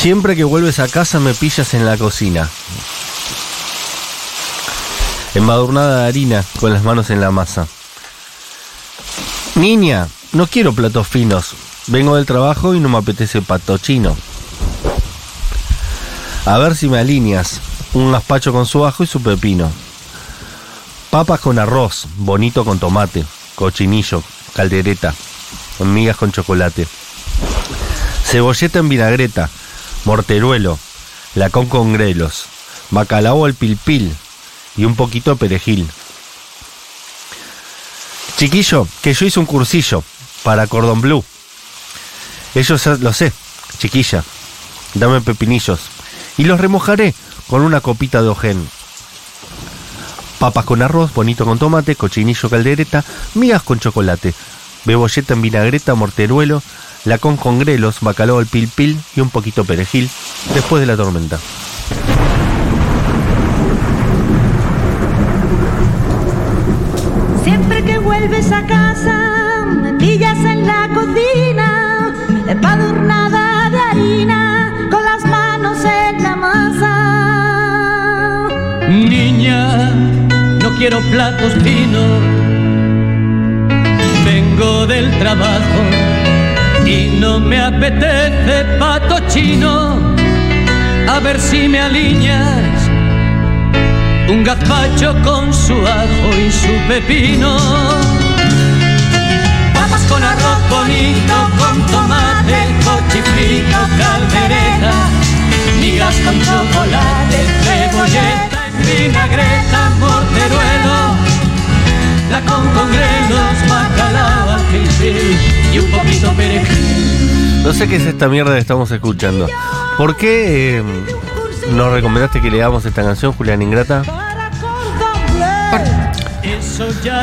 Siempre que vuelves a casa me pillas en la cocina. Embadurnada de harina, con las manos en la masa. Niña, no quiero platos finos. Vengo del trabajo y no me apetece pato chino. A ver si me alineas. Un gazpacho con su ajo y su pepino. Papas con arroz, bonito con tomate, cochinillo, caldereta, migas con chocolate. Cebolleta en vinagreta, morteruelo, lacón con grelos, bacalao al pilpil y un poquito perejil. Chiquillo, que yo hice un cursillo para cordón blue. Ya lo sé, chiquilla. Dame pepinillos y los remojaré con una copita de ojen. Papas con arroz, bonito con tomate, cochinillo caldereta, migas con chocolate, bebolleta en vinagreta, morteruelo, lacón con grelos, bacalao al pil pil y un poquito perejil después de la tormenta. Siempre que vuelves a casa, me pillas en la cocina, empadurnada de harina, con las manos en la masa. Niña, no quiero platos finos. Vengo del trabajo y no me apetece pato chino. A ver si me alineas un gazpacho con su ajo y su pepino. Papas con arroz bonito, con tomate, cochifrito, caldereta, migas con chocolate, cebolleta en vinagreta, morteruelo, la con con grelos, bacalao al pilpil y un poquito perejil. No sé qué es esta mierda que estamos escuchando. ¿Por qué eh, nos recomendaste que leamos esta canción, Julián Ingrata?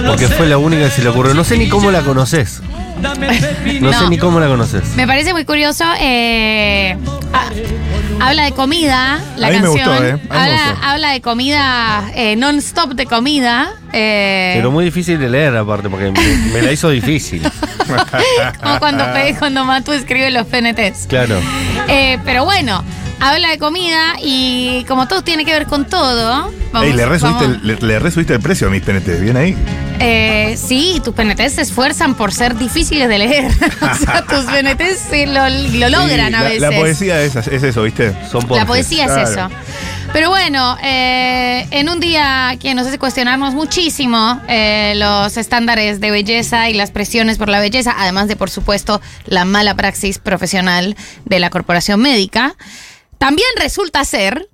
Porque fue la única que se le ocurrió. No sé ni cómo la conoces. No, sé ni cómo la conoces. Me parece muy curioso. eh, ah, habla de comida, la A mí me canción. gustó, ¿eh? A mí me habla, gustó. habla de comida eh, non-stop de comida. eh, Pero muy difícil de leer aparte, porque me, me la hizo difícil. como cuando, cuando Matu escribe los PNTs. Claro. Eh, pero bueno, habla de comida y como todo tiene que ver con todo. Vamos, Ey, le resubiste, el, le, le resubiste el precio a mis PNT, ¿bien ahí? Eh, sí, tus PNTs se esfuerzan por ser difíciles de leer. o sea, tus PNTs sí lo, lo logran Sí, a la, veces. La poesía es, es eso, ¿viste? Son La poesía es Claro. eso. Pero bueno, eh, en un día que nos hace cuestionarnos muchísimo eh, los estándares de belleza y las presiones por la belleza, además de, por supuesto, la mala praxis profesional de la corporación médica, también resulta ser,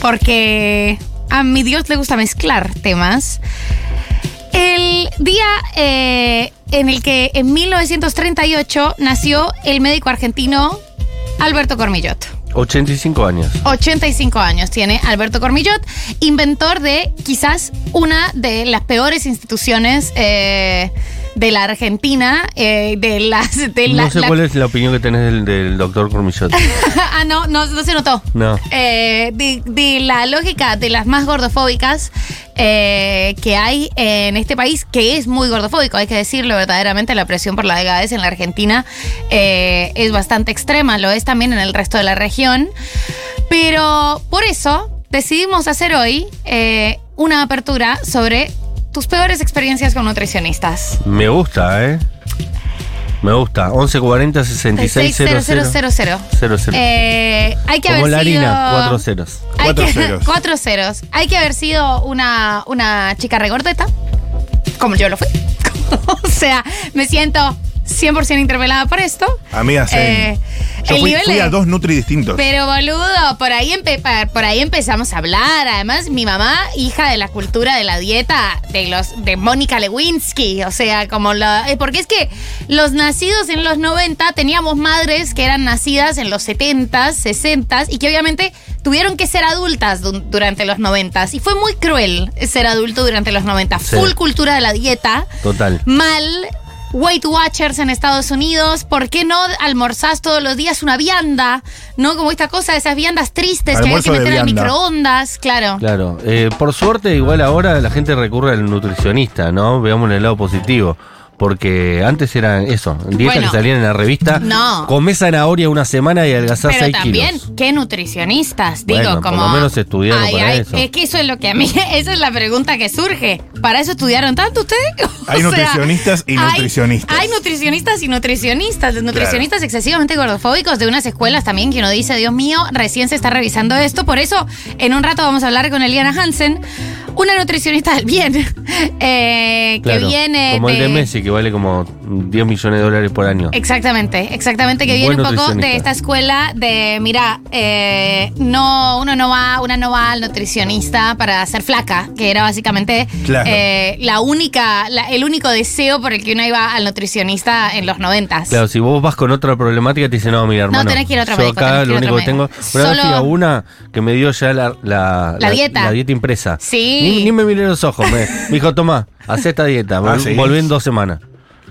porque a mi Dios le gusta mezclar temas, el día eh, en el que en 1938 nació el médico argentino Alberto Cormillot. 85 años. 85 años tiene Alberto Cormillot, inventor de quizás una de las peores instituciones eh, de la Argentina, eh, de las... De la, no sé la- cuál es la opinión que tenés del, del doctor Cormillot. ah, no, no, no se notó. No. Eh, de, de la lógica de las más gordofóbicas eh, que hay en este país, que es muy gordofóbico, hay que decirlo verdaderamente, la presión por la delgadez en la Argentina es bastante extrema, lo es también en el resto de la región. Pero por eso decidimos hacer hoy una apertura sobre tus peores experiencias con nutricionistas. Me gusta, ¿eh? Me gusta. 1140 66 0000. Eh, hay que Como haber la sido... harina, cuatro ceros. Hay Cuatro que- ceros. cuatro ceros. Hay que haber sido una, una chica regordeta, como yo lo fui. o sea, me siento 100% interpelada por esto. Amiga, sí. Eh, Yo el fui, nivel fui de- a dos Nutri distintos. Pero boludo, por ahí, empe- por ahí empezamos a hablar. Además, mi mamá, hija de la cultura de la dieta de los de Mónica Lewinsky, o sea, como la eh, porque es que los nacidos en los 90 teníamos madres que eran nacidas en los 70s, 60s y que obviamente tuvieron que ser adultas du- durante los 90s y fue muy cruel ser adulto durante los 90. Sí. Full cultura de la dieta Total. mal. Weight Watchers en Estados Unidos, ¿por qué no almorzás todos los días una vianda? ¿No? Como esta cosa de esas viandas tristes que hay que meter al microondas, claro. Claro. Eh, por suerte, igual ahora la gente recurre al nutricionista, ¿no? Veamos el lado positivo. Porque antes eran eso, dietas Bueno, que salían en la revista. no. Comés zanahoria una semana y adelgazás Pero 6 también, kilos. ¿qué nutricionistas? Digo, Bueno, por como. lo menos estudiaron para eso. Es que eso es lo que a mí. Esa es la pregunta que surge. ¿Para eso estudiaron tanto ustedes? Hay nutricionistas y hay- nutricionistas. Hay, nutricionistas y nutricionistas. Los nutricionistas excesivamente gordofóbicos de unas escuelas también que uno dice, Dios mío, recién se está revisando esto. Por eso, en un rato vamos a hablar con Eliana Hansen, una nutricionista del bien, eh, que Claro, viene como el de Messi, que vale como 10 millones de dólares por año. Exactamente, exactamente, que viene un poco de esta escuela de, mira, eh, no, uno no va, una no va al nutricionista para ser flaca, que era básicamente Claro. eh, la única, la- el único deseo por el que uno iba al nutricionista en los noventas. Claro, si vos vas con otra problemática, te dicen, no, mira, hermano. tenés que ir a otro yo médico, acá tenés que lo único que tengo. Una vez fui Solo- a una que me dio ya la, la, La dieta. la dieta impresa. Sí. Ni, ni me miré los ojos. Me, me dijo, tomá, haz esta dieta. Ah, Vol- ¿sí? Volví en dos semanas.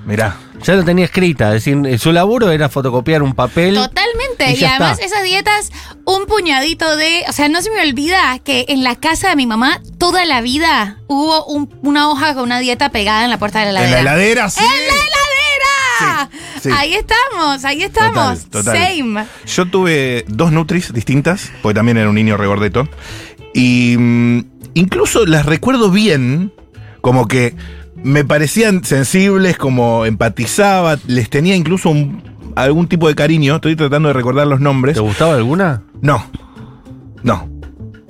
Mirá. Ya lo tenía escrita. Es decir, su laburo era fotocopiar un papel. Totalmente. Y Y, ya además está. esas dietas, un puñadito de... O sea, no se me olvida que en la casa de mi mamá toda la vida hubo un- una hoja con una dieta pegada en la puerta de la En la heladera. heladera, sí. ¡En la heladera! Sí, sí. Ahí estamos, ahí estamos. Total, total. Same. Yo tuve dos Nutris distintas, porque también era un niño regordeto. Y mm, incluso las recuerdo bien, como que me parecían sensibles, como empatizaba, les tenía incluso un- algún tipo de cariño. Estoy tratando de recordar los nombres. ¿Te gustaba alguna? No, no.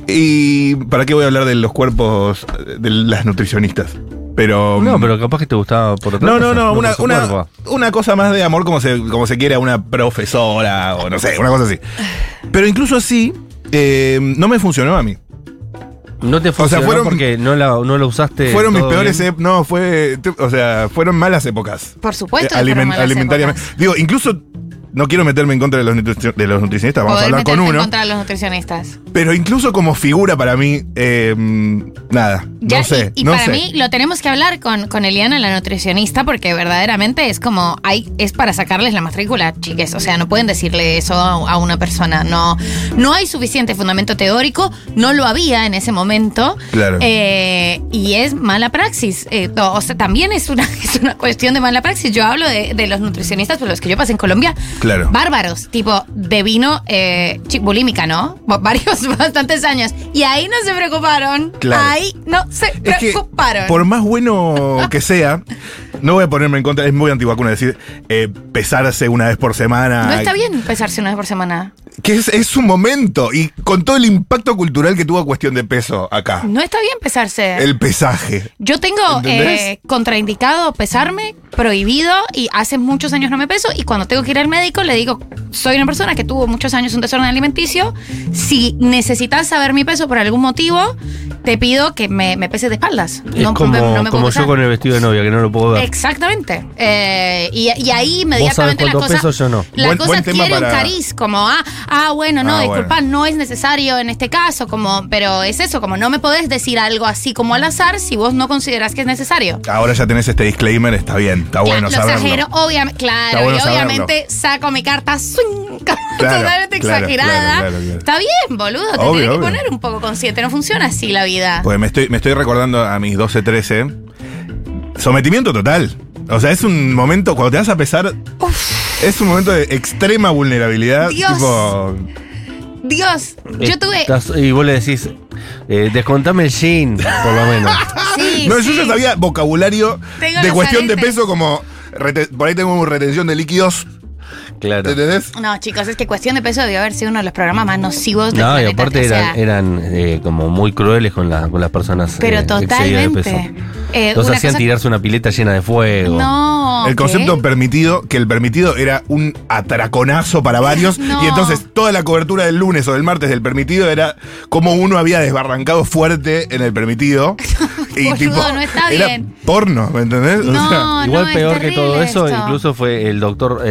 ¿Y para qué voy a hablar de los cuerpos de las nutricionistas? Pero. No, pero capaz que te gustaba por otra No, cosa, no, no, una cosa más de amor como se, como se quiere a una profesora o no sé, una cosa así. Pero incluso así, eh, no me funcionó a mí. No te funcionó fueron- porque no la, no la usaste. fueron mis peores bien. épocas, no, fue, o sea, fueron malas épocas. Por supuesto Eh, fueron malas alimentariamente. épocas. Digo, incluso no quiero meterme en contra de los, de los nutricionistas, vamos Poder a hablar con meterte en uno. contra de los nutricionistas. Pero incluso como figura para mí, eh, nada, Ya, no sé, y, y no para sé. mí lo tenemos que hablar con, con Eliana, la nutricionista, porque verdaderamente es como, hay, es para sacarles la matrícula, chiques. O sea, no pueden decirle eso a, a una persona. No, no hay suficiente fundamento teórico, no lo había en ese momento. Claro. Eh, y es mala praxis. Eh, o sea, también es una, es una cuestión de mala praxis. Yo hablo de, de los nutricionistas, por los que yo pasé en Colombia. Claro. Bárbaros, tipo de vino eh, bulímica, ¿no? Va- Varios, bastantes años. Y ahí no se preocuparon. Claro. Ahí no se Es que, preocuparon. por más bueno que sea, no voy a ponerme en contra, es muy antivacuna decir eh, pesarse una vez por semana. no está bien pesarse una vez por semana. Que es, es un momento, y con todo el impacto cultural que tuvo cuestión de peso acá. No está bien pesarse. El pesaje. Yo tengo eh, contraindicado pesarme, prohibido, y hace muchos años no me peso. Y cuando tengo que ir al médico, le digo: Soy una persona que tuvo muchos años un desorden alimenticio. Si necesitas saber mi peso por algún motivo, te pido que me, me peses de espaldas. Es No, como, me- no me como yo con el vestido de novia, que no lo puedo ver. Exactamente. Eh, y, y ahí inmediatamente la cuánto cosa, peso, yo no. la Buen- cosa buen para- cariz, como, ah, ah, bueno, no, Ah, disculpa, bueno. no es necesario en este caso, como, pero es eso, como no me podés decir algo así como al azar si vos no considerás que es necesario. Ahora ya tenés este disclaimer, está bien, está bueno lo saberlo. exagero, obviamente, claro, bueno y saberlo. obviamente saco mi carta swing, Claro, totalmente claro, exagerada. claro, claro, claro. Está bien, boludo, te Obvio, tenés que obvio. poner un poco consciente, no funciona así la vida. Pues me estoy, me estoy recordando a mis 12, 13. Sometimiento total. O sea, es un momento, cuando te vas a pesar, es un momento de extrema vulnerabilidad. Dios. Tipo, Dios, yo tuve... Estás- y vos le decís, eh, descontame el jean, por lo menos. Sí, no, yo sí. ya sabía vocabulario Tengo de los cuestión de aretes. peso como rete- por ahí tengo retención de líquidos, Claro. ¿entendés? No, chicos, es que Cuestión de Peso debió haber sido uno de los programas más nocivos del No, y planeta. aparte o sea, eran, eran eh, como muy crueles con, la- con las personas Pero eh, excedidas de peso. totalmente. Eh, Los hacían cosa- tirarse una pileta llena de fuego. No. el ¿qué? concepto permitido, que el permitido era un atraconazo para varios, No. y entonces toda la cobertura del lunes o del martes del permitido era como uno había desbarrancado fuerte en el permitido. Boludo, no está era bien. porno, ¿me entendés? O No, sea, Igual no, peor que todo eso, incluso fue el doctor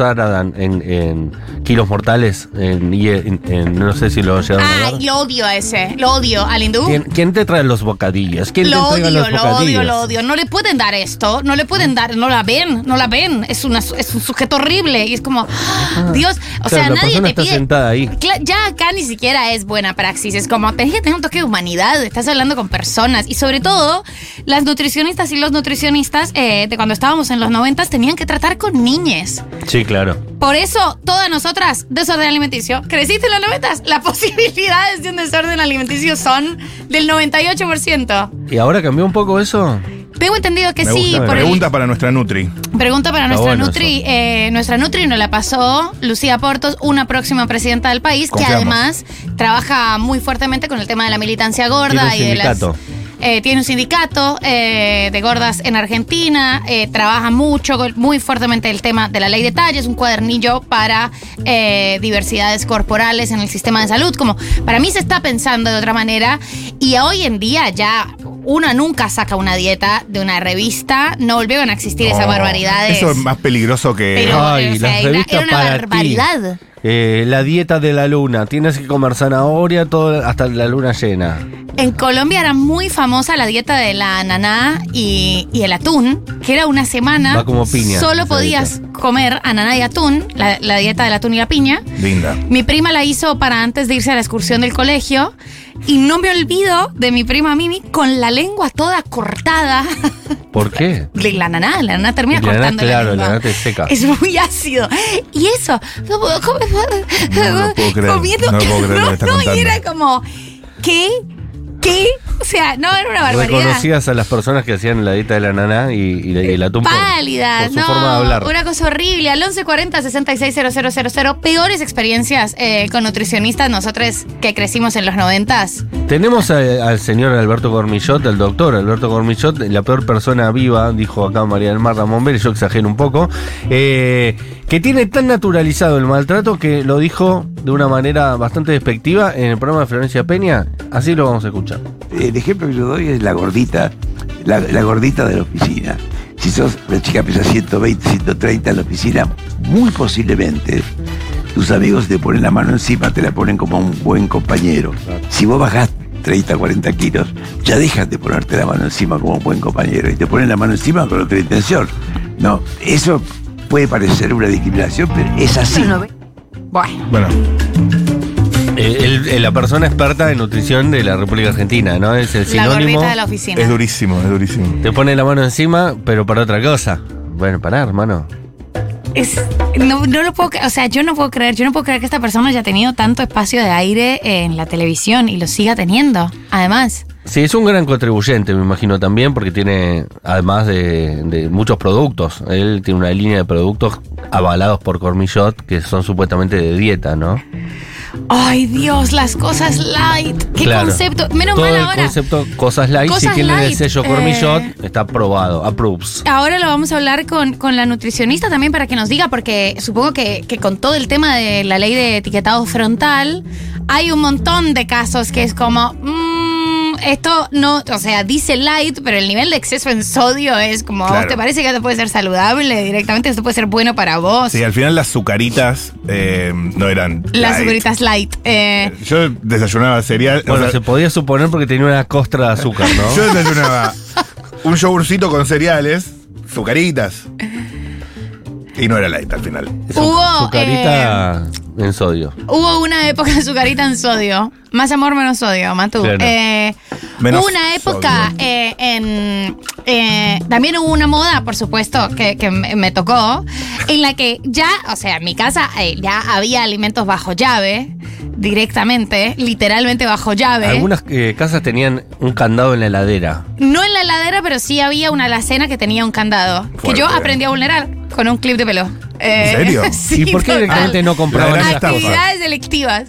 eh, Mausaradan en, en Kilos Mortales, en, y en- en- no sé si lo llegaron a Ay, ver. lo odio a ese. Lo odio al hindú. ¿Quién, quién te trae los bocadillos? ¿Quién Lo te odio, los lo bocadillos? odio, lo odio. No le pueden dar esto, no le pueden dar, no la ven, no la ven. Es, una, es un sujeto horrible y es como, Dios, o Claro, sea, la nadie te está pide. sentada ahí. Cla- Ya acá ni siquiera es buena praxis, es como, tenés que tener un toque de humanidad, estás hablando con personas y sobre todo las nutricionistas y los nutricionistas eh, de cuando estábamos en los noventas tenían que tratar con niñes. Sí, claro. Por eso, todas nosotras, desorden alimenticio, creciste en los noventas, las posibilidades de un desorden alimenticio son del 98%. ¿Y ahora cambió un poco eso? Tengo entendido que Me sí, gusta. por el- Pregunta para nuestra Nutri. Pregunta para Está nuestra bueno Nutri. Eh, nuestra Nutri nos la pasó Lucía Portos, una próxima presidenta del país, Confiamos. que además trabaja muy fuertemente con el tema de la militancia gorda Tiene un y de las. sindicato. Eh, tiene un sindicato eh, de gordas en Argentina, eh, trabaja mucho, con- muy fuertemente el tema de la ley de talles, un cuadernillo para eh, diversidades corporales en el sistema de salud. Como para mí se está pensando de otra manera y hoy en día ya uno nunca saca una dieta de una revista, no volvieron a existir esas barbaridades. Eso es más peligroso que. Pero, Ay, o sea, las era- revistas era una para ti. Eh, la dieta de la luna. Tienes que comer zanahoria todo, hasta la luna llena. En Colombia era muy famosa la dieta de la ananá y, y el atún, que era una semana. Va como piña, Solo podías comer ananá y atún, la, la dieta del atún y la piña. Linda. Mi prima la hizo para antes de irse a la excursión del colegio. Y no me olvido de mi prima Mimi con la lengua toda cortada. ¿Por qué? De la ananá, la ananá termina La cortando claro, la lengua. la te seca. Es muy ácido. Y eso, no puedo comer. No lo puedo creer, Comiendo, no puedo creer lo que está no, y era como, ¿qué? ¿Qué? O sea, no, era una barbaridad. Reconocías a las personas que hacían la dieta de la nana y, y, la- y por- Pálidas, no, forma de hablar. una cosa horrible. Al 1140 660000, peores experiencias eh, con nutricionistas, nosotros que crecimos en los noventas. Tenemos a- al señor Alberto Cormillot, el doctor Alberto Cormillot, la peor persona viva, dijo acá María del Mar Ramón Vélez, yo exagero un poco, eh, que tiene tan naturalizado el maltrato que lo dijo de una manera bastante despectiva en el programa de Florencia Peña. Así lo vamos a escuchar. El ejemplo que yo doy es la gordita, la, la gordita de la oficina. Si sos una chica que pesa 120, 130 en la oficina, muy posiblemente tus amigos te ponen la mano encima, te la ponen como un buen compañero. Si vos bajás 30, 40 kilos, ya dejas de ponerte la mano encima como un buen compañero y te ponen la mano encima con otra intención. No, eso puede parecer una discriminación, pero es así. Bueno, Bueno, Eh, el- el- la persona experta en nutrición de la República Argentina, ¿no? Es el la sinónimo. gordita de la oficina. es durísimo, es durísimo. Te pone la mano encima, pero para otra cosa. Bueno, pará, hermano. Es- no, no lo puedo, o sea, yo no puedo creer, yo no puedo creer que esta persona haya tenido tanto espacio de aire en la televisión y lo siga teniendo. Además, Sí, es un gran contribuyente, me imagino también, porque tiene, además de, de muchos productos, él tiene una línea de productos avalados por Cormillot que son supuestamente de dieta, ¿no? ay Dios, las cosas light, qué Claro. concepto. Menos Todo mal el ahora. concepto cosas light, Cosas si tiene el light, sello eh, Cormillot, está aprobado, approves. Ahora lo vamos a hablar con, con la nutricionista también para que nos diga, porque supongo que, que con todo el tema de la ley de etiquetado frontal, hay un montón de casos que es como, mm, esto no, o sea, dice light, pero el nivel de exceso en sodio es como, ¿a vos Claro. ¿te parece que esto puede ser saludable? Directamente esto puede ser bueno para vos. Sí, al final las sucaritas eh, no eran. Las light. sugaritas light. eh, Yo desayunaba cereal. o Bueno, sea, se podía suponer porque tenía una costra de azúcar, ¿no? Yo desayunaba un yogurcito con cereales, sucaritas. Y no era light al final. Hubo, Sucarita en sodio. Hubo una época de azucarita en sodio. Más amor, menos sodio, Matú. Claro. Eh, Menos hubo una época sodio. eh, en. eh, también hubo una moda, por supuesto, que, que me, me tocó, en la que ya, o sea, en mi casa eh, ya había alimentos bajo llave, directamente, literalmente bajo llave. Algunas eh, casas tenían un candado en la heladera. No en la heladera, pero sí había una alacena que tenía un candado. Que yo aprendí a vulnerar con un clip de pelo. Eh, ¿En serio? sí, ¿Y por qué total. directamente no compraban esas cosas? Actividades selectivas.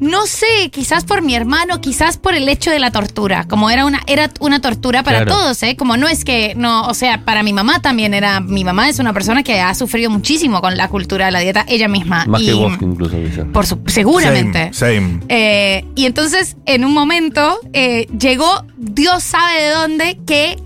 No sé, quizás por mi hermano, quizás por el hecho de la tortura. Como era una, era una tortura para Claro. todos, ¿eh? Como no es que, no, o sea, para mi mamá también era. Mi mamá es una persona que ha sufrido muchísimo con la cultura de la dieta, ella misma. Más Y que vos, incluso, dice. Por su, seguramente. Same. same. Eh, y entonces, en un momento, eh, llegó, Dios sabe de dónde, que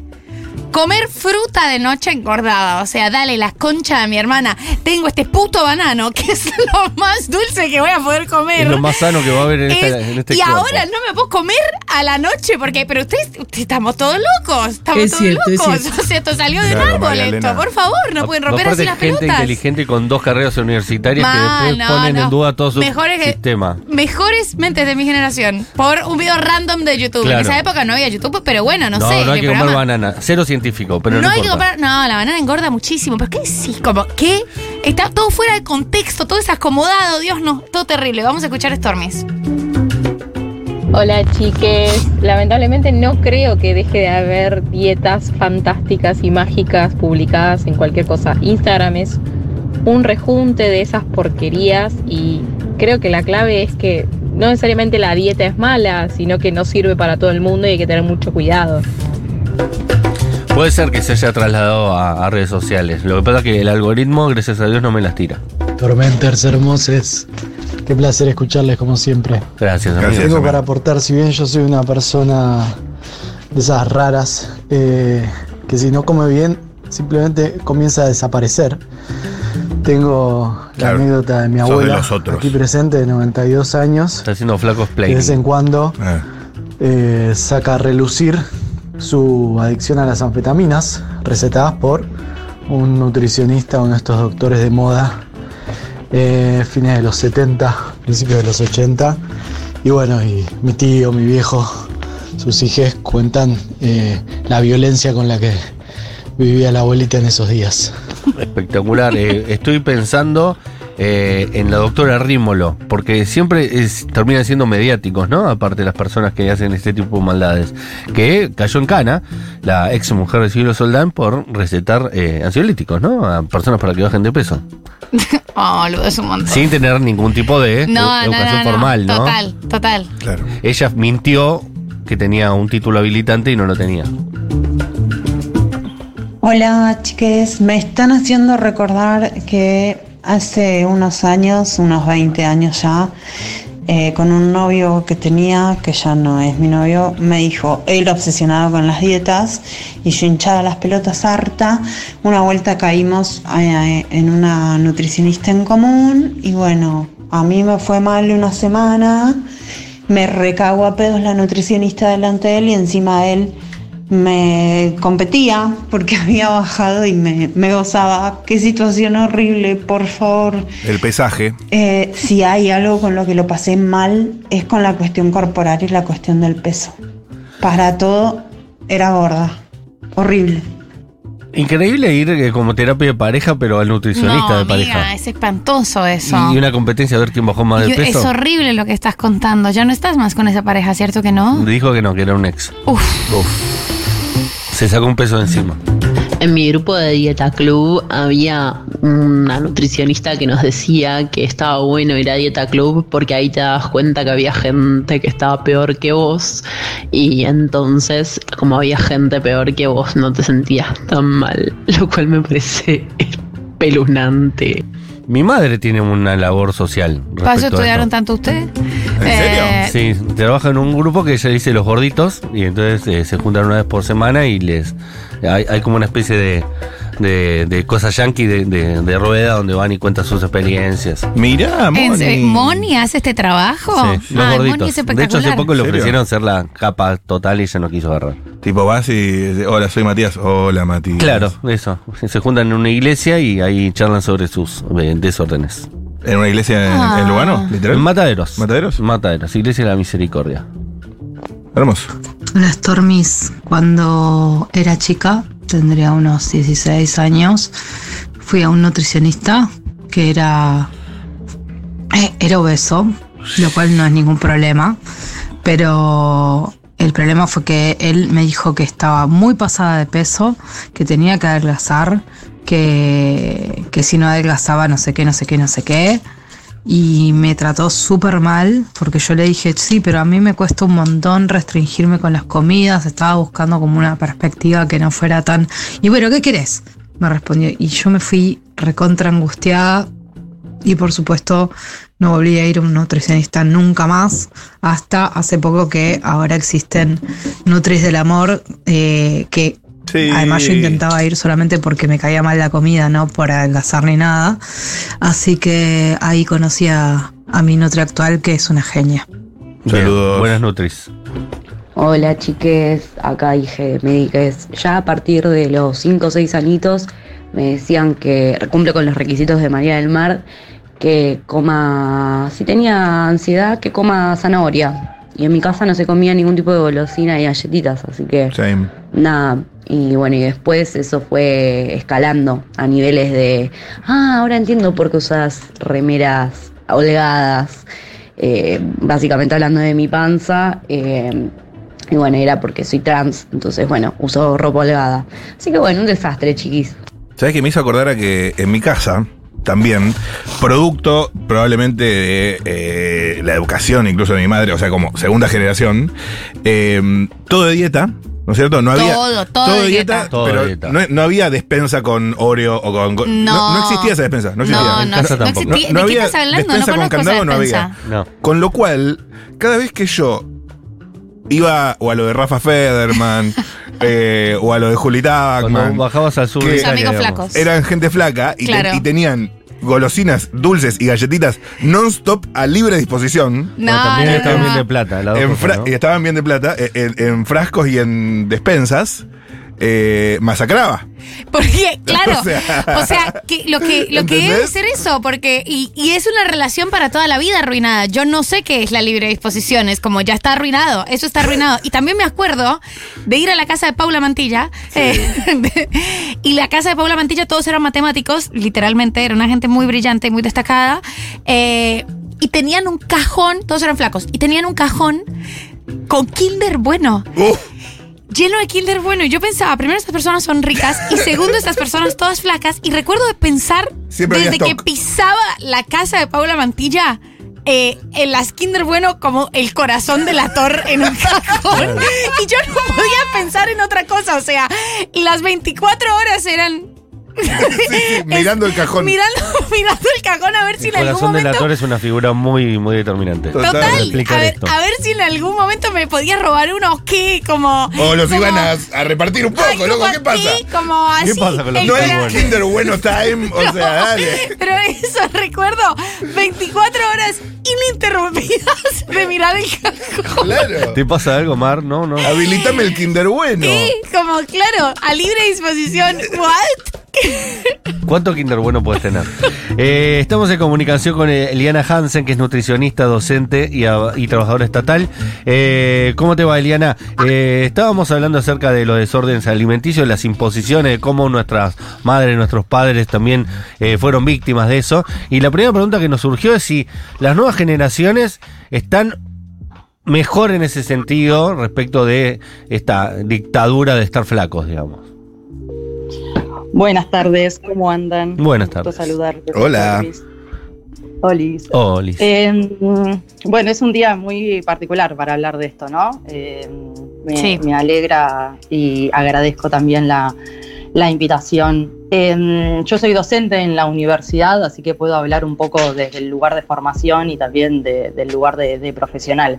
Comer fruta de noche engordada. O sea, dale la concha de mi hermana. Tengo este puto banano, que es lo más dulce que voy a poder comer. Es lo más sano que va a haber en, esta- Es- en este y cuerpo. ahora no me puedo comer a la noche porque, pero ustedes, ustedes estamos todos locos, estamos Es todos cierto, locos. O sea, esto salió de un árbol María esto, Elena. por favor, no pueden romper así las gente pelotas. inteligente con dos carreras universitarias que después no, ponen no. en duda todo su Mejores sistema. Mejores mentes de mi generación. Por un video random de YouTube. Claro. En esa época no había YouTube, pero bueno, no, No, sé. no hay que comer banana. Cero científico, pero no, no hay que comprar. No, la banana engorda muchísimo. ¿Pero qué decís? Como, ¿qué? Está todo fuera de contexto, todo es acomodado, Dios no. Todo terrible. Vamos a escuchar Stormies. Hola chiques, lamentablemente no creo que deje de haber dietas fantásticas y mágicas publicadas en cualquier cosa. Instagram es un rejunte de esas porquerías y creo que la clave es que no necesariamente la dieta es mala, sino que no sirve para todo el mundo y hay que tener mucho cuidado. Puede ser que se haya trasladado a, a redes sociales. Lo que pasa es que el algoritmo, gracias a Dios, no me las tira. Tormenters hermosos, qué placer escucharles como siempre. Gracias, amigo. Tengo para aportar, si bien yo soy una persona de esas raras, eh, que si no come bien, simplemente comienza a desaparecer. Tengo Claro, la anécdota de mi de abuela, aquí presente, de 92 años, Está haciendo flacos play. de vez en cuando Ah, eh, saca a relucir su adicción a las anfetaminas, recetadas por un nutricionista, uno de estos doctores de moda, eh, fines de los 70, principios de los 80. Y bueno, y mi tío, mi viejo, sus hijas cuentan eh, la violencia con la que vivía la abuelita en esos días. Espectacular. Eh, estoy pensando eh, en la doctora Rímolo, porque siempre es- terminan siendo mediáticos, ¿no? Aparte de las personas que hacen este tipo de maldades. Que cayó en cana la ex mujer de Silvio Soldán por recetar eh, ansiolíticos, ¿no? A personas para que bajen de peso. Oh, lo es un montón. Sin tener ningún tipo de no, no, educación no, no. formal, ¿no? Total, total. claro. Ella mintió que tenía un título habilitante y no lo tenía. Hola chiques, me están haciendo recordar que hace unos años, unos 20 años ya, eh, con un novio que tenía, que ya no es mi novio, me dijo, él obsesionado con las dietas y yo hinchada las pelotas harta, una vuelta caímos eh, en una nutricionista en común y bueno, a mí me fue mal una semana, me recagó a pedos la nutricionista delante de él y encima él me competía porque había bajado y me, me gozaba. Qué situación horrible, por favor. El pesaje. Eh, si hay algo con lo que lo pasé mal es con la cuestión corporal y la cuestión del peso. Para todo era gorda. Horrible. Increíble ir eh, como terapia de pareja, pero al nutricionista no, de amiga, pareja. es espantoso eso. Y una competencia a ver quién bajó más de Y es peso. horrible lo que estás contando. Ya no estás más con esa pareja, ¿cierto que no? Dijo que no, que era un ex. Uf. Se sacó un peso de encima. En mi grupo de Dieta Club había una nutricionista que nos decía que estaba bueno ir a Dieta Club porque ahí te das cuenta que había gente que estaba peor que vos y entonces como había gente peor que vos no te sentías tan mal, lo cual me parece espeluznante. Mi madre tiene una labor social. ¿Para eso estudiaron tanto ustedes? ¿En serio? Sí, trabaja en un grupo que ella dice los gorditos y entonces eh, se juntan una vez por semana y les hay, hay como una especie de, de, de cosa yankee de, de, de rueda donde van y cuentan sus experiencias. Mirá, ¿En Moni. ¿Moni hace este trabajo? Sí, los Ay, Moni gorditos. es De hecho, hace poco le ¿En serio? ofrecieron ser la capa total y ella no quiso agarrar. Tipo, vas y. Hola, soy Matías. Hola, Matías. Claro, eso. Se juntan en una iglesia y ahí charlan sobre sus eh, desórdenes. ¿En una iglesia en, Ah. en Lugano? ¿Literal? En Mataderos. ¿Mataderos? Mataderos, Iglesia de la Misericordia. Hermoso. Hola Stormis, cuando era chica, tendría unos 16 años, fui a un nutricionista que era, eh, era obeso, lo cual no es ningún problema, pero el problema fue que él me dijo que estaba muy pasada de peso, que tenía que adelgazar, que, que si no adelgazaba no sé qué, no sé qué, no sé qué. Y me trató súper mal porque yo le dije, sí, pero a mí me cuesta un montón restringirme con las comidas, estaba buscando como una perspectiva que no fuera tan... Y bueno, ¿qué querés? Me respondió. Y yo me fui recontra angustiada y por supuesto no volví a ir a un nutricionista nunca más hasta hace poco que ahora existen Nutris del Amor eh, que Sí. Además yo intentaba ir solamente porque me caía mal la comida, no por adelgazar ni nada. Así que ahí conocí a, a mi nutri actual, que es una genia. Bien, Saludos. Buenas Nutris. Hola chiques, acá dije médicas. Ya a partir de los 5 o 6 añitos me decían que cumple con los requisitos de María del Mar, que coma, si tenía ansiedad, que coma zanahoria. Y en mi casa no se comía ningún tipo de golosina y galletitas, así que Same. nada. Y bueno, y después eso fue escalando a niveles de, ah, ahora entiendo por qué usas remeras holgadas, eh, básicamente hablando de mi panza. eh, y bueno, era porque soy trans, entonces bueno, uso ropa holgada. Así que bueno, un desastre, chiquis. ¿Sabes qué me hizo acordar a que en mi casa también, producto probablemente de eh, la educación incluso de mi madre, o sea, como segunda generación, todo de dieta, ¿no es cierto? No había. Todo, todo de dieta. Todo pero dieta. No, no había despensa con Oreo o con. con- No. no existía esa despensa, no existía. No, en no, casa no tampoco. existía. No- no ¿De qué estás hablando? No despensa con conozco esa candado, no había. No. Con lo cual, cada vez que yo iba o a lo de Rafa Federman eh, o a lo de Juli Cuando Tagman, bajabas al sur. Eran gente flaca y, te- Claro. y tenían golosinas dulces y galletitas non-stop a libre disposición. No, también no, estaban no. bien de plata. dos en. Y estaban bien de plata, eh, en, en frascos y en despensas. Eh, masacraba. Porque, claro, O sea- o sea, que lo que, lo que debe ser eso, porque, y, y es una relación para toda la vida arruinada. Yo no sé qué es la libre disposición, es como ya está arruinado, eso está arruinado. Y también me acuerdo de ir a la casa de Paula Mantilla, eh, y la casa de Paula Mantilla todos eran matemáticos, literalmente, era una gente muy brillante, muy destacada, eh, y tenían un cajón, todos eran flacos, y tenían un cajón con Kinder Bueno Uf, lleno de Kinder bueno. Y yo pensaba, primero, estas personas son ricas. Y segundo, estas personas todas flacas. Y recuerdo de pensar, Siempre desde que pisaba la casa de Paula Mantilla, eh, en las Kinder bueno como el corazón del ator en un cajón. Y yo no podía pensar en otra cosa. O sea, las 24 horas eran... sí, sí, mirando el cajón. Mirando, mirando el cajón a ver si El en algún corazón del momento... actor es una figura muy, muy determinante. Total. A ver, esto. a ver si en algún momento me podía robar uno o qué, como... O los como- iban a, a repartir un poco, Ay, loco, ¿qué pasa? como así. pasa con los el No es Kinder Bueno Time, o sea, dale. Pero eso recuerdo 24 horas ininterrumpidas de mirar el cajón. Claro. ¿Te pasa algo, Mar? No, no. Habilitame el Kinder Bueno. Y como, claro, a libre disposición. ¿What? ¿Cuánto Kinder bueno puedes tener? Eh, estamos en comunicación con eh, Eliana Hansen, que es nutricionista, docente y, trabajadora estatal. Eh, ¿Cómo te va, Eliana? Estábamos hablando acerca de los desórdenes alimenticios, las imposiciones, de cómo nuestras madres, nuestros padres también fueron víctimas de eso. Y la primera pregunta que nos surgió es si las nuevas generaciones están mejor en ese sentido respecto de esta dictadura de estar flacos, digamos. Buenas tardes, ¿cómo andan? Buenas Gusto tardes. saludarte. Hola. Olis. Olis. Eh, mm, bueno, es un día muy particular para hablar de esto, ¿no? Eh, me, Sí. me alegra y agradezco también la, la invitación. Eh, yo soy docente en la universidad, así que puedo hablar un poco desde el lugar de formación y también de- del lugar de, de profesional.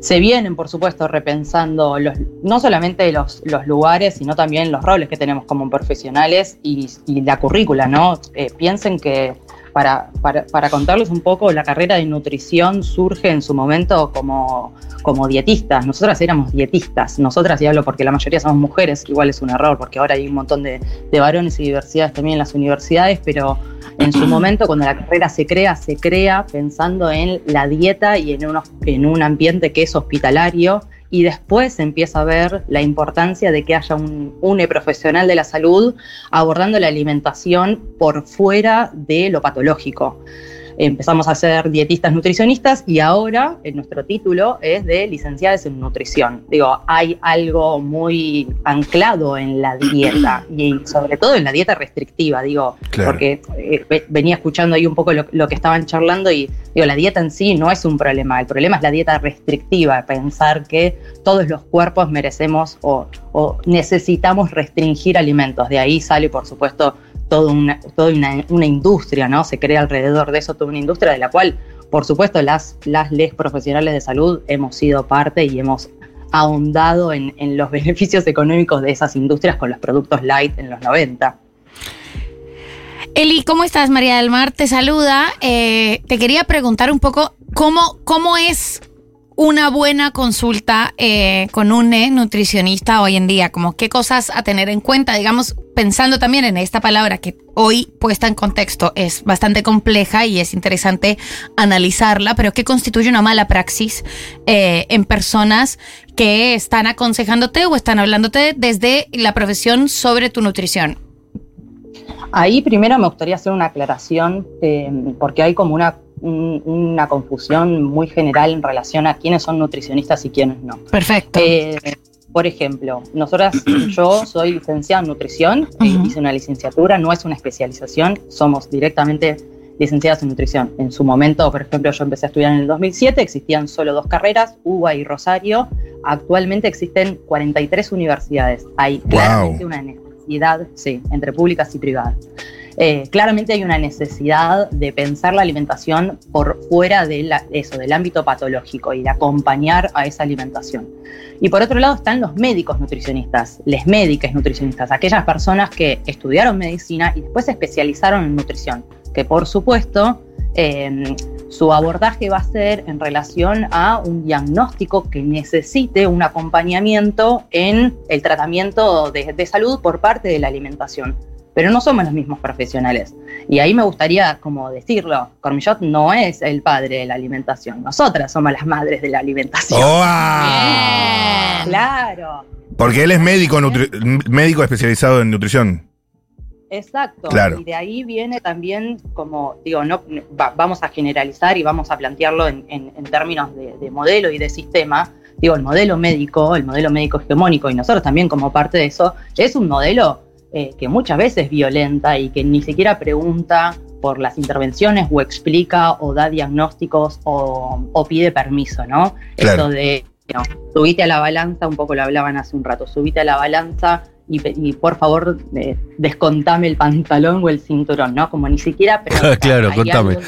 Se vienen, por supuesto, repensando los, no solamente los, los lugares, sino también los roles que tenemos como profesionales y, y la currícula, ¿no? Eh, piensen que para, para, contarles un poco, la carrera de nutrición surge en su momento como, como dietistas. Nosotras éramos dietistas. Nosotras, y hablo porque la mayoría somos mujeres, igual es un error, porque ahora hay un montón de, de varones y diversidades también en las universidades, pero en su momento, cuando la carrera se crea, se crea pensando en la dieta y en, unos, en un ambiente que es hospitalario. Y después empieza a ver la importancia de que haya un UNE profesional de la salud abordando la alimentación por fuera de lo patológico. Empezamos a ser dietistas nutricionistas y ahora en nuestro título es de licenciadas en nutrición. Digo, hay algo muy anclado en la dieta y sobre todo en la dieta restrictiva, digo, Claro. porque eh, ve- venía escuchando ahí un poco lo, lo que estaban charlando y digo, la dieta en sí no es un problema, el problema es la dieta restrictiva, pensar que todos los cuerpos merecemos o, o necesitamos restringir alimentos. De ahí sale, por supuesto, toda una, una, una industria, ¿no? Se crea alrededor de eso toda una industria de la cual, por supuesto, las, las les profesionales de salud hemos sido parte y hemos ahondado en, en los beneficios económicos de esas industrias con los productos light en los 90. Eli, ¿cómo estás? María del Mar te saluda. Eh, te quería preguntar un poco cómo, cómo es una buena consulta eh, con un eh, nutricionista hoy en día, como qué cosas a tener en cuenta, digamos, pensando también en esta palabra que hoy puesta en contexto es bastante compleja y es interesante analizarla, pero qué constituye una mala praxis eh, en personas que están aconsejándote o están hablándote desde la profesión sobre tu nutrición. Ahí primero me gustaría hacer una aclaración, porque hay como una, un- una confusión muy general en relación a quiénes son nutricionistas y quiénes no. Perfecto. Eh, por ejemplo, nosotras, yo soy licenciada en nutrición, eh, hice una licenciatura, no es una especialización, somos directamente licenciadas en nutrición. En su momento, por ejemplo, yo empecé a estudiar en el 2007, existían solo dos carreras, UBA y Rosario. Actualmente existen 43 universidades. Hay Wow. claramente una necesidad, sí, entre públicas y privadas. Eh, claramente hay una necesidad de pensar la alimentación por fuera de eso, del ámbito patológico y de acompañar a esa alimentación. Y por otro lado están los médicos nutricionistas, les médicas nutricionistas, aquellas personas que estudiaron medicina y después se especializaron en nutrición, que por supuesto eh, su abordaje va a ser en relación a un diagnóstico que necesite un acompañamiento en el tratamiento de salud por parte de la alimentación. Pero no somos los mismos profesionales. Y ahí me gustaría como decirlo, Cormillot no es el padre de la alimentación, nosotras somos las madres de la alimentación. Oh. Claro, Porque él es médico, médico especializado en nutrición. exacto. Claro. Y de ahí viene también como, digo, no va- vamos a generalizar y vamos a plantearlo en, en- en términos de, de modelo y de sistema. Digo, el modelo médico, el modelo médico hegemónico, y nosotros también como parte de eso, es un modelo eh, que muchas veces violenta y que ni siquiera pregunta por las intervenciones o explica o da diagnósticos o, o pide permiso, ¿no? Claro. Esto de, no, subite a la balanza, un poco lo hablaban hace un rato, subite a la balanza y, por favor eh, descontame el pantalón o el cinturón, ¿no? Como ni siquiera preguntar. Claro, contame. algo-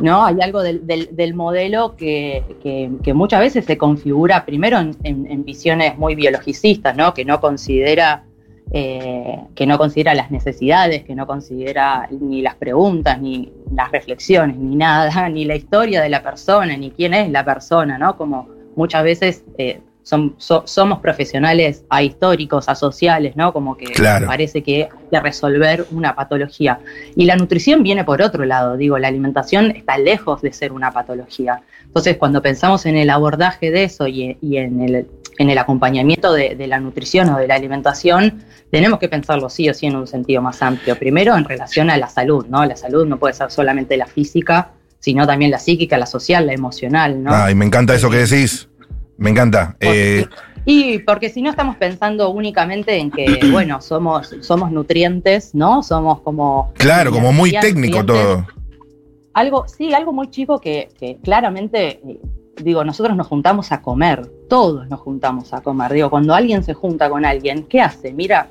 ¿no? Hay algo del, del- del modelo que, que- que muchas veces se configura primero en, en- en visiones muy biologicistas, ¿no? Que no considera eh, que no considera las necesidades, que no considera ni las preguntas, ni las reflexiones, ni nada, ni la historia de la persona, ni quién es la persona, ¿no? Como muchas veces eh, son- so- somos profesionales ahistóricos, asociales, ¿no? Como que Claro. parece que hay que resolver una patología. Y la nutrición viene por otro lado, digo, la alimentación está lejos de ser una patología. Entonces, cuando pensamos en el abordaje de eso y, y en, el, en el acompañamiento de, de la nutrición o de la alimentación, tenemos que pensarlo sí o sí en un sentido más amplio. Primero, en relación a la salud, ¿no? La salud no puede ser solamente la física, sino también la psíquica, la social, la emocional, ¿no? Ay, me encanta eso que decís. Me encanta. Eh, Y porque si no estamos pensando únicamente en que, bueno, somos, somos nutrientes, ¿no? Somos como... claro, como muy técnico todo. Algo, sí, algo muy chico que, que claramente, eh, digo, nosotros nos juntamos a comer, todos nos juntamos a comer. Digo, cuando alguien se junta con alguien, ¿qué hace? Mira,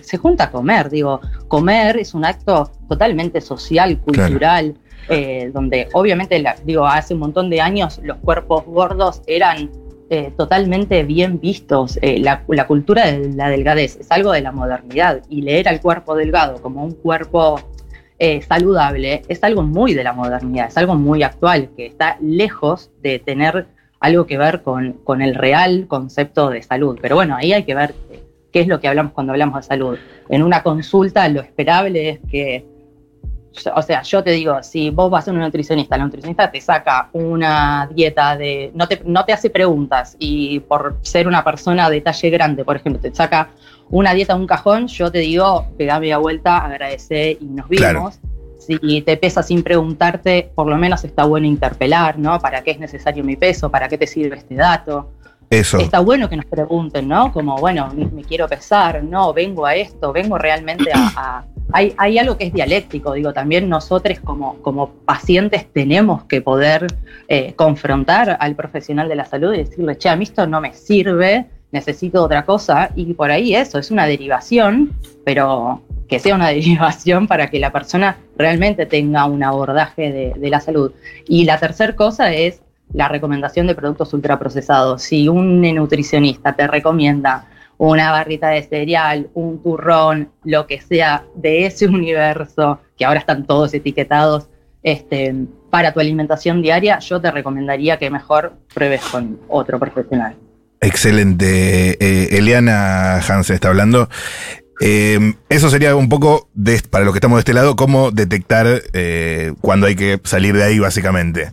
se junta a comer, digo, comer es un acto totalmente social, Claro. cultural, eh, donde obviamente, la- digo, hace un montón de años los cuerpos gordos eran eh, totalmente bien vistos. Eh, la, la cultura de la delgadez es algo de la modernidad y leer al cuerpo delgado como un cuerpo eh, saludable es algo muy de la modernidad, es algo muy actual, que está lejos de tener algo que ver con, con el real concepto de salud. Pero bueno, ahí hay que ver qué es lo que hablamos cuando hablamos de salud. En una consulta lo esperable es que, o sea, yo te digo, si vos vas a un nutricionista, la nutricionista te saca una dieta de, no te, no te hace preguntas y por ser una persona de talle grande, por ejemplo, te saca una dieta de un cajón, yo te digo, pegá media vuelta, agradece y nos vimos. Claro. Si te pesa sin preguntarte, por lo menos está bueno interpelar, ¿no? ¿Para qué es necesario mi peso? ¿Para qué te sirve este dato? Eso. Está bueno que nos pregunten, ¿no? Como, bueno, me quiero pesar, no, vengo a esto, vengo realmente a... a- Hay, hay algo que es dialéctico, digo, también nosotros como, como pacientes tenemos que poder eh, confrontar al profesional de la salud y decirle, che, a mí esto no me sirve, necesito otra cosa, y por ahí eso, es una derivación, pero que sea una derivación para que la persona realmente tenga un abordaje de, la salud. Y la tercera cosa es la recomendación de productos ultraprocesados. Si un nutricionista te recomienda una barrita de cereal, un turrón, lo que sea de ese universo, que ahora están todos etiquetados este, para tu alimentación diaria, yo te recomendaría que mejor pruebes con otro profesional. Excelente. Eh, Eliana Hansen está hablando. Eh, eso sería un poco, de, para los que estamos de este lado, cómo detectar eh, cuando hay que salir de ahí, básicamente.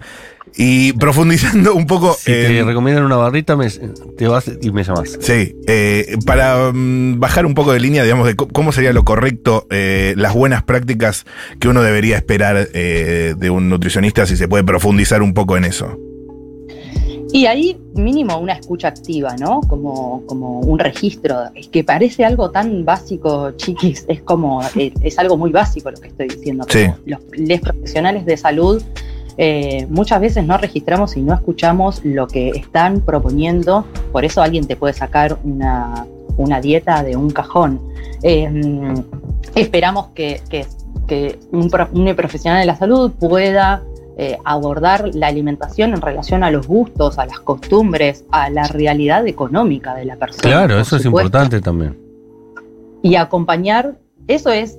Y profundizando un poco. Si te recomiendan una barrita, me- te vas y me llamas. Sí, eh, para mm, bajar un poco de línea, digamos, de cómo sería lo correcto, eh, las buenas prácticas que uno debería esperar eh, de un nutricionista, si se puede profundizar un poco en eso. Y ahí mínimo una escucha activa, ¿no? Como, como un registro. Es que parece algo tan básico, chiquis, es como, es, es algo muy básico lo que estoy diciendo. Sí. Los les profesionales de salud eh, muchas veces no registramos y no escuchamos lo que están proponiendo, por eso alguien te puede sacar una, una dieta de un cajón. Eh, esperamos que, que- que un, pro- un profesional de la salud pueda eh, abordar la alimentación en relación a los gustos, a las costumbres, a la realidad económica de la persona. Claro, eso es importante también. Y acompañar, eso es,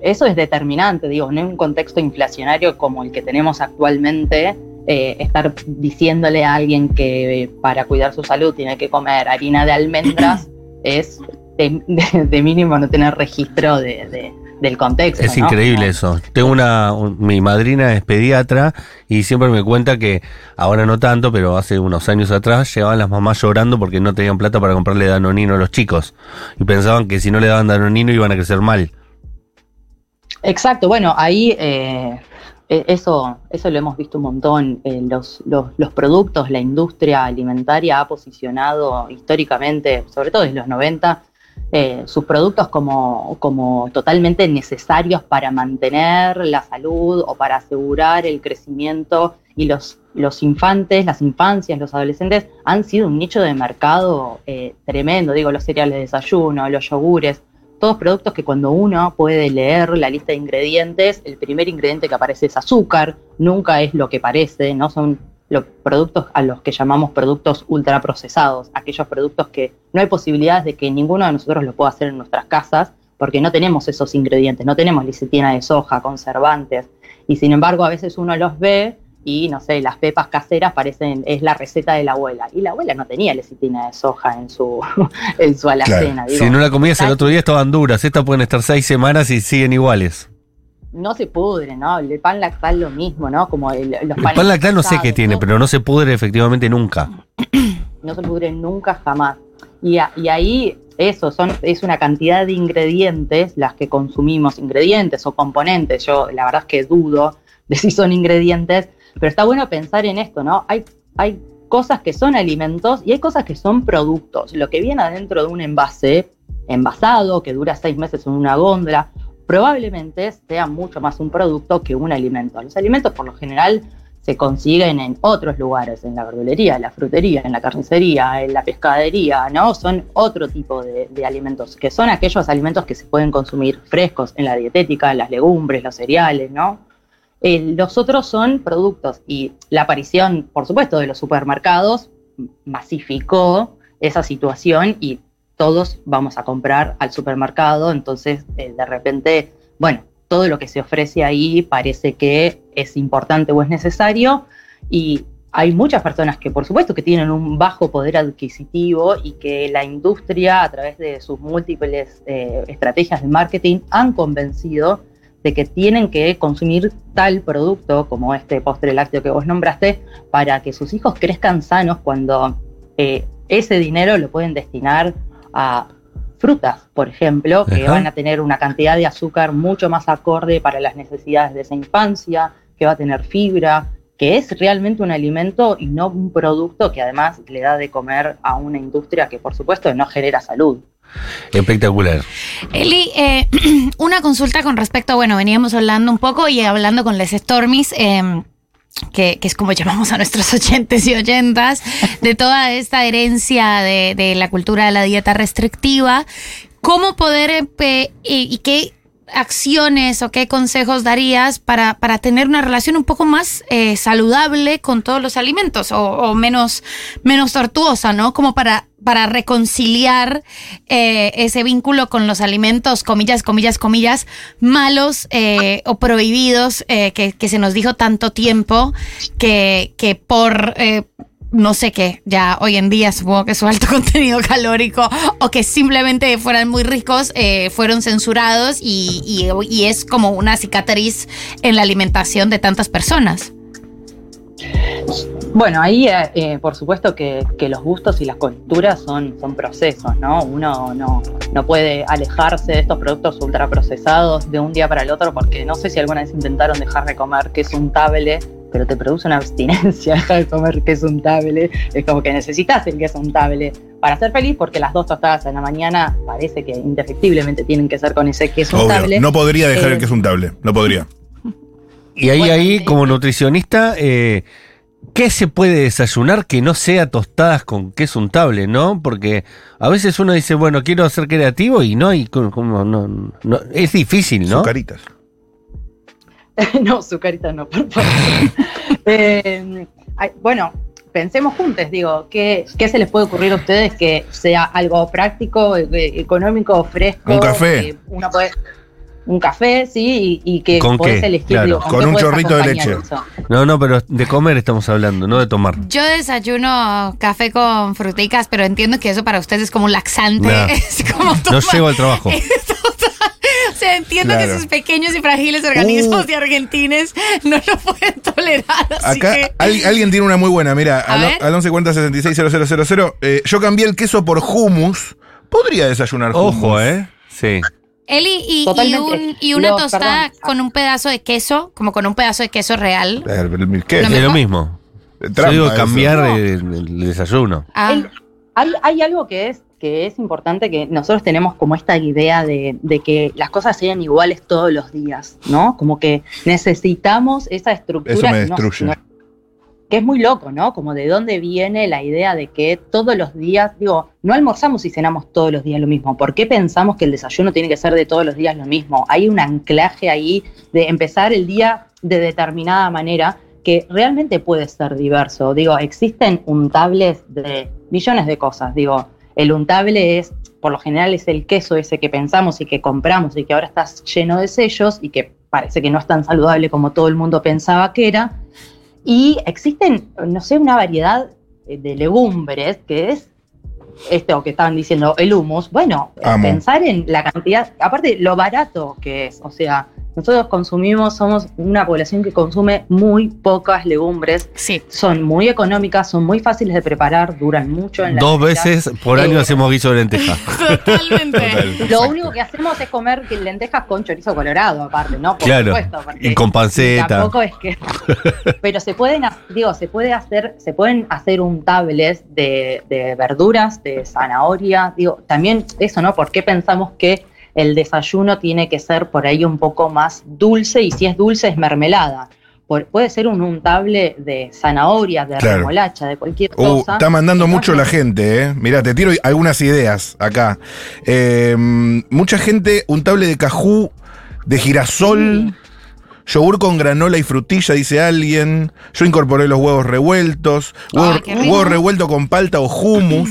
eso es determinante, digo, en un contexto inflacionario como el que tenemos actualmente, eh, estar diciéndole a alguien que eh, para cuidar su salud tiene que comer harina de almendras es de, de- de mínimo no tener registro de- del contexto. Es ¿no? increíble eso. Tengo una, un- mi madrina es pediatra y siempre me cuenta que ahora no tanto, pero hace unos años atrás llevaban las mamás llorando porque no tenían plata para comprarle danonino a los chicos y pensaban que si no le daban danonino iban a crecer mal. Exacto, bueno, ahí eh, eh, eso, eso lo hemos visto un montón. Eh, los, los, los productos, la industria alimentaria ha posicionado históricamente, sobre todo desde los 90, eh, sus productos como, como totalmente necesarios para mantener la salud o para asegurar el crecimiento. Y los, los infantes, las infancias, los adolescentes han sido un nicho de mercado eh, tremendo, digo, los cereales de desayuno, los yogures, todos productos que cuando uno puede leer la lista de ingredientes, el primer ingrediente que aparece es azúcar, nunca es lo que parece, no son los productos a los que llamamos productos ultraprocesados, aquellos productos que no hay posibilidades de que ninguno de nosotros lo pueda hacer en nuestras casas, porque no tenemos esos ingredientes, no tenemos licitina de soja, conservantes, y sin embargo a veces uno los ve y no sé, las pepas caseras parecen, es la receta de la abuela, y la abuela no tenía lecitina de soja en su, en su alacena. digo. si no la comías el otro día estaban duras, estas pueden estar seis semanas y siguen iguales. No se pudre, ¿no? El pan lactal lo mismo, ¿no? Como el, los El pan lactal no sé qué tiene, pero no se pudre efectivamente nunca. no se pudre nunca jamás. Y, a- y ahí eso son, es una cantidad de ingredientes las que consumimos, ingredientes o componentes. Yo la verdad es que dudo de si son ingredientes, pero está bueno pensar en esto, ¿no? Hay, hay cosas que son alimentos y hay cosas que son productos. Lo que viene adentro de un envase envasado, que dura seis meses en una góndola, probablemente sea mucho más un producto que un alimento. Los alimentos por lo general se consiguen en otros lugares, en la verdulería, en la frutería, en la carnicería, en la pescadería, ¿no? Son otro tipo de, alimentos, que son aquellos alimentos que se pueden consumir frescos en la dietética, las legumbres, los cereales, ¿no? Eh, los otros son productos y la aparición, por supuesto, de los supermercados masificó esa situación y todos vamos a comprar al supermercado, entonces eh, de repente, bueno, todo lo que se ofrece ahí parece que es importante o es necesario y hay muchas personas que por supuesto que tienen un bajo poder adquisitivo y que la industria a través de sus múltiples eh, estrategias de marketing han convencido de que tienen que consumir tal producto como este postre lácteo que vos nombraste para que sus hijos crezcan sanos cuando eh, ese dinero lo pueden destinar a frutas, por ejemplo, que Ajá. van a tener una cantidad de azúcar mucho más acorde para las necesidades de esa infancia, que va a tener fibra, que es realmente un alimento y no un producto que además le da de comer a una industria que por supuesto no genera salud. Espectacular. Eli, eh, una consulta con respecto, bueno, veníamos hablando un poco y hablando con Les Stormis, eh, que, que es como llamamos a nuestros oyentes y oyentas, de toda esta herencia de, de la cultura de la dieta restrictiva. ¿Cómo poder, eh, y qué acciones o qué consejos darías para, para tener una relación un poco más eh, saludable con todos los alimentos o, o menos, menos tortuosa, ¿no? Como para, para reconciliar eh, ese vínculo con los alimentos, comillas, comillas, comillas, malos eh, o prohibidos eh, que, que se nos dijo tanto tiempo que, que por... no sé qué, ya hoy en día supongo que su alto contenido calórico o que simplemente fueran muy ricos, fueron censurados y, y- y es como una cicatriz en la alimentación de tantas personas. Bueno, ahí eh, eh, por supuesto que, que los gustos y las culturas son, son procesos, ¿no? Uno no, no puede alejarse de estos productos ultraprocesados de un día para el otro porque no sé si alguna vez intentaron dejar de comer queso untable, pero te produce una abstinencia dejar de comer queso untable. Es como que necesitas el queso untable para ser feliz porque las dos tostadas en la mañana parece que indefectiblemente tienen que ser con ese queso untable. Obvio, no podría dejar Eh, el que es untable, no podría. Y ahí, ahí, como nutricionista, eh, ¿qué se puede desayunar que no sea tostadas con queso untable, no? Porque a veces uno dice, bueno, quiero ser creativo y no hay, como, no, no- es difícil, ¿no? Sucaritas. no, su carita no, por favor. Eh, bueno, pensemos juntos, digo, ¿qué, ¿qué se les puede ocurrir a ustedes que sea algo práctico, eh, económico, fresco? Un café. que uno puede- un café, sí, y, y que ¿Con podés qué? elegir, Claro. digo, Con qué un chorrito de leche. eso? No, no, pero de comer estamos hablando, no de tomar. Yo desayuno café con fruticas, pero entiendo que eso para ustedes es como un laxante. Nah. Es como No llego al trabajo. O sea, entiendo que esos pequeños y frágiles organismos Uh. de argentines no lo pueden tolerar. Así Acá que. al- alguien tiene una muy buena, mira, al, al 1140 eh, yo cambié el queso por hummus. Podría desayunar hummus. Ojo, ¿eh? Sí. Eli, y, y, un- y una tostada perdón. con un pedazo de queso, como con un pedazo de queso real. El- el- ¿Qué? Lo Es lo mejor- mismo. Trampa Yo digo cambiar No. el, el desayuno. Ah, El- hay, hay algo que es, que es importante que nosotros tenemos como esta idea de, de que las cosas sean iguales todos los días, ¿no? Como que necesitamos esa estructura. Eso me que no- destruye. no- que es muy loco, ¿no? Como de dónde viene la idea de que todos los días, digo, no almorzamos y cenamos todos los días lo mismo. ¿Por qué pensamos que el desayuno tiene que ser de todos los días lo mismo? Hay un anclaje ahí de empezar el día de determinada manera que realmente puede ser diverso. Digo, existen untables de millones de cosas. Digo, el untable es, por lo general, es el queso ese que pensamos y que compramos y que ahora está lleno de sellos y que parece que no es tan saludable como todo el mundo pensaba que era. Y existen, no sé, una variedad eh, de legumbres que es esto que estaban diciendo, el humus. Bueno, Amo. pensar en la cantidad, aparte lo barato que es, o sea, nosotros consumimos, somos una población que consume muy pocas legumbres, sí. son muy económicas, son muy fáciles de preparar, duran mucho en la Dos veces por año Eh, hacemos guiso de lenteja. Totalmente. Total, Lo único que hacemos es comer lentejas con chorizo colorado, aparte, ¿no? Por Claro. supuesto. Y con panceta. Tampoco es que. Pero se pueden, digo, se puede hacer, se pueden hacer untables de, de verduras, de zanahoria, digo, también eso, ¿no? ¿Por qué pensamos que el desayuno tiene que ser por ahí un poco más dulce? Y si es dulce, es mermelada. Por- puede ser un untable de zanahoria, de Claro. remolacha, de cualquier Uh, cosa. está mandando mucho la gente, ¿eh? Mirá, te tiro algunas ideas acá. Eh, mucha gente, un table de cajú, de girasol, yogur con granola y frutilla, dice alguien. Yo incorporé los huevos revueltos, huevo, huevo revuelto con palta o hummus.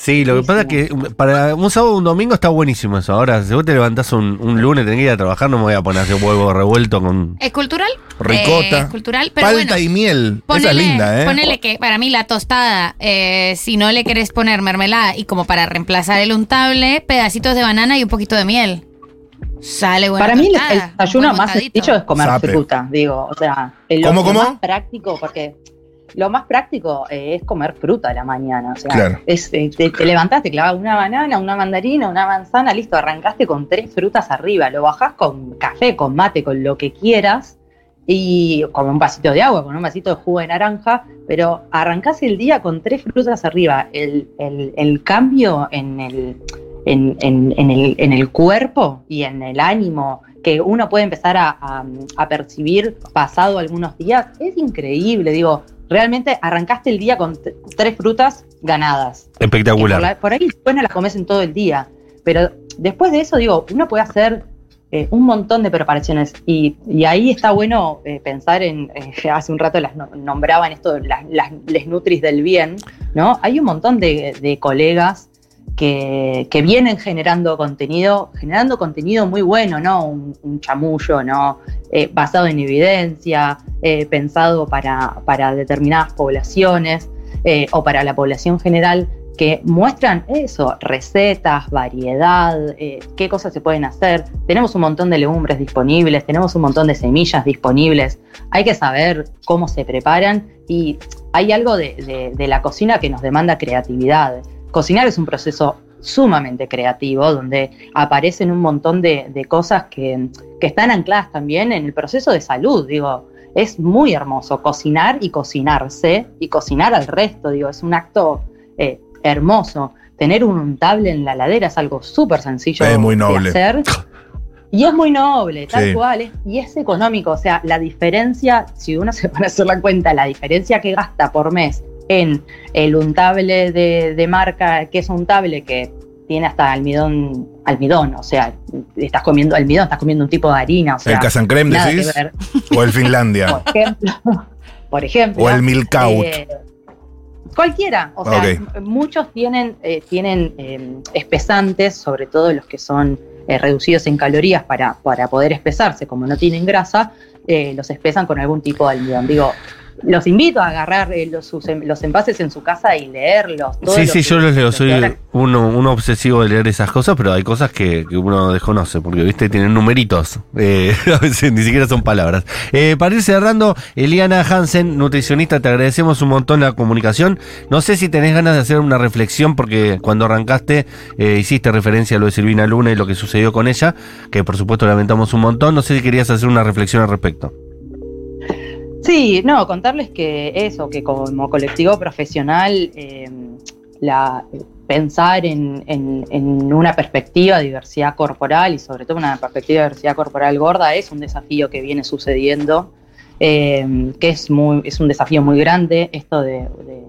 Sí, lo que pasa es que para un sábado o un domingo está buenísimo eso. Ahora, si vos te levantás un, un lunes, tenés que ir a trabajar, no me voy a poner hacer huevo revuelto con. ¿Es cultural? Ricota. Eh, es cultural, pero palta bueno. y miel. Esa Ponele, es linda, ¿eh? ponele que para mí la tostada, eh, si no le querés poner mermelada y como para reemplazar el untable, pedacitos de banana y un poquito de miel. Sale buena Para mí el- tostada, el desayuno más sencillo es comer Sape. fruta, digo, o sea, lo, ¿Cómo, lo cómo? más práctico, porque lo más práctico eh, es comer fruta a la mañana, o sea, Claro. es, eh, te, te levantás, te clavas una banana, una mandarina, una manzana, listo, arrancaste con tres frutas arriba, lo bajás con café, con mate, con lo que quieras, y con un vasito de agua, con un vasito de jugo de naranja, pero arrancás el día con tres frutas arriba, el, el- el cambio en el, en, en- en el, en el cuerpo y en el ánimo que uno puede empezar a, a- a percibir pasado algunos días es increíble. Digo, realmente arrancaste el día con tres frutas ganadas. Y por, Espectacular. la- por ahí después no las comes en todo el día. Pero después de eso, digo, uno puede hacer eh, un montón de preparaciones y, y ahí está bueno eh, pensar en, eh, hace un rato las no- nombraban esto, las, las les nutris del bien, ¿no? Hay un montón de, de colegas que, vienen generando contenido, generando contenido muy bueno, ¿no? Un, un chamullo, ¿no? Eh, basado en evidencia, eh, pensado para, para determinadas poblaciones eh, o para la población general que muestran eso, recetas, variedad, qué cosas se pueden hacer. Tenemos un montón de legumbres disponibles, tenemos un montón de semillas disponibles. Hay que saber cómo se preparan y hay algo de- de la cocina que nos demanda creatividad. Cocinar es un proceso sumamente creativo donde aparecen un montón de, de cosas que, que están ancladas también en el proceso de salud. Digo, es muy hermoso cocinar y cocinarse y cocinar al resto. Digo, es un acto eh, hermoso. Tener un untable en la ladera es algo súper sencillo Es muy de hacer. Y es muy noble, tal Sí. cual, es- y es económico. O sea, la diferencia, si uno se pone a hacer la cuenta, la diferencia que gasta por mes en el untable de, de marca, que es un untable que tiene hasta almidón, almidón, o sea, estás comiendo almidón, estás comiendo un tipo de harina, o sea, ¿El Casancrem nada que decís? ¿O el Finlandia? Por ejemplo, por ejemplo. ¿O el Milkaut? eh, cualquiera. O sea, muchos tienen, eh, tienen eh, espesantes, sobre todo los que son eh, reducidos en calorías para, para poder espesarse, como no tienen grasa, eh, los espesan con algún tipo de almidón. Digo, los invito a agarrar eh, los, sus em- los envases en su casa y leerlos. todo Sí, sí, yo los leo. Soy uno, uno obsesivo de leer esas cosas, pero hay cosas que, que uno desconoce, porque, viste, tienen numeritos. Eh, a veces ni siquiera son palabras. Eh, para ir cerrando, Eliana Hansen, nutricionista, te agradecemos un montón la comunicación. No sé si tenés ganas de hacer una reflexión, porque cuando arrancaste eh, hiciste referencia a lo de Silvina Luna y lo que sucedió con ella, que por supuesto lamentamos un montón. No sé si querías hacer una reflexión al respecto. Sí, no, contarles que eso, que como colectivo profesional, la, pensar en, una perspectiva de diversidad corporal y sobre todo una perspectiva de diversidad corporal gorda es un desafío que viene sucediendo, eh, que es, un desafío muy grande, esto de,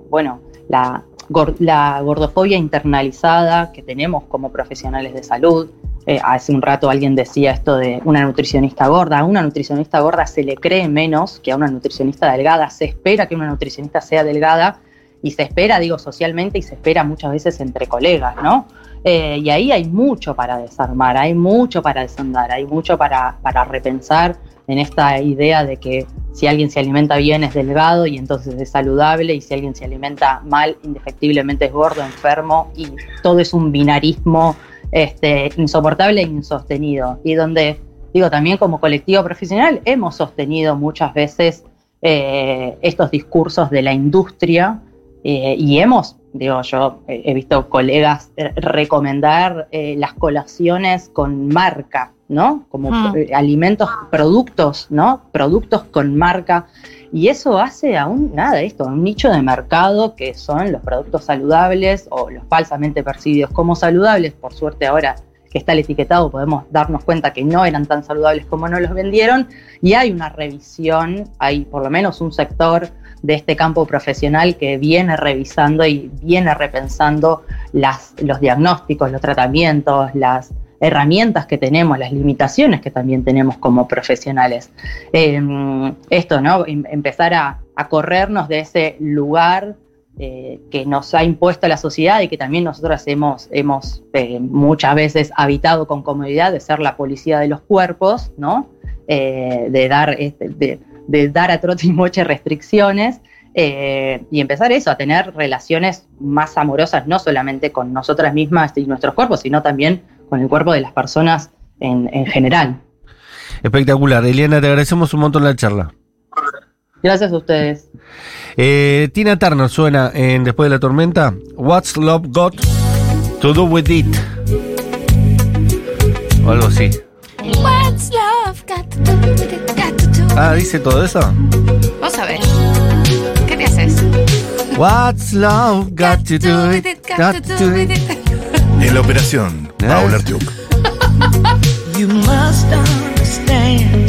bueno, la gordofobia internalizada que tenemos como profesionales de salud. Eh, hace un rato alguien decía esto de una nutricionista gorda. A una nutricionista gorda se le cree menos que a una nutricionista delgada. Se espera que una nutricionista sea delgada y se espera, digo, socialmente y se espera muchas veces entre colegas, ¿no? Eh, y ahí hay mucho para desarmar, hay mucho para desandar, hay mucho para, para repensar en esta idea de que si alguien se alimenta bien es delgado y entonces es saludable y si alguien se alimenta mal indefectiblemente es gordo, enfermo y todo es un binarismo este, insoportable e insostenido y donde digo también como colectivo profesional hemos sostenido muchas veces eh, estos discursos de la industria eh, y hemos, digo, yo he visto colegas eh, recomendar eh, las colaciones con marca, ¿no? Como Mm. eh, alimentos, productos, ¿no? Productos con marca. Y eso hace a un, nada, esto, un nicho de mercado que son los productos saludables o los falsamente percibidos como saludables. Por suerte ahora que está el etiquetado podemos darnos cuenta que no eran tan saludables como nos los vendieron. Y hay una revisión, hay por lo menos un sector de este campo profesional que viene revisando y viene repensando las, los diagnósticos, los tratamientos, las herramientas que tenemos, las limitaciones que también tenemos como profesionales. Eh, esto, ¿no? Em- empezar a, a corrernos de ese lugar eh, que nos ha impuesto la sociedad y que también nosotras hemos, hemos eh, muchas veces habitado con comodidad de ser la policía de los cuerpos, ¿no? Eh, de, dar, este, de, dar a trote y moche restricciones y empezar eso, a tener relaciones más amorosas, no solamente con nosotras mismas y nuestros cuerpos, sino también con el cuerpo de las personas en, en general. Espectacular. Eliana, te agradecemos un montón la charla. Gracias a ustedes. Eh, Tina Turner suena en Después de la Tormenta. What's Love Got to Do With It? O algo así. What's love got to do with it, got to do- Ah, ¿dice todo eso? Vamos a ver. ¿Qué te haces? What's Love Got to Do With It? Got to do with it. En la operación, You must understand.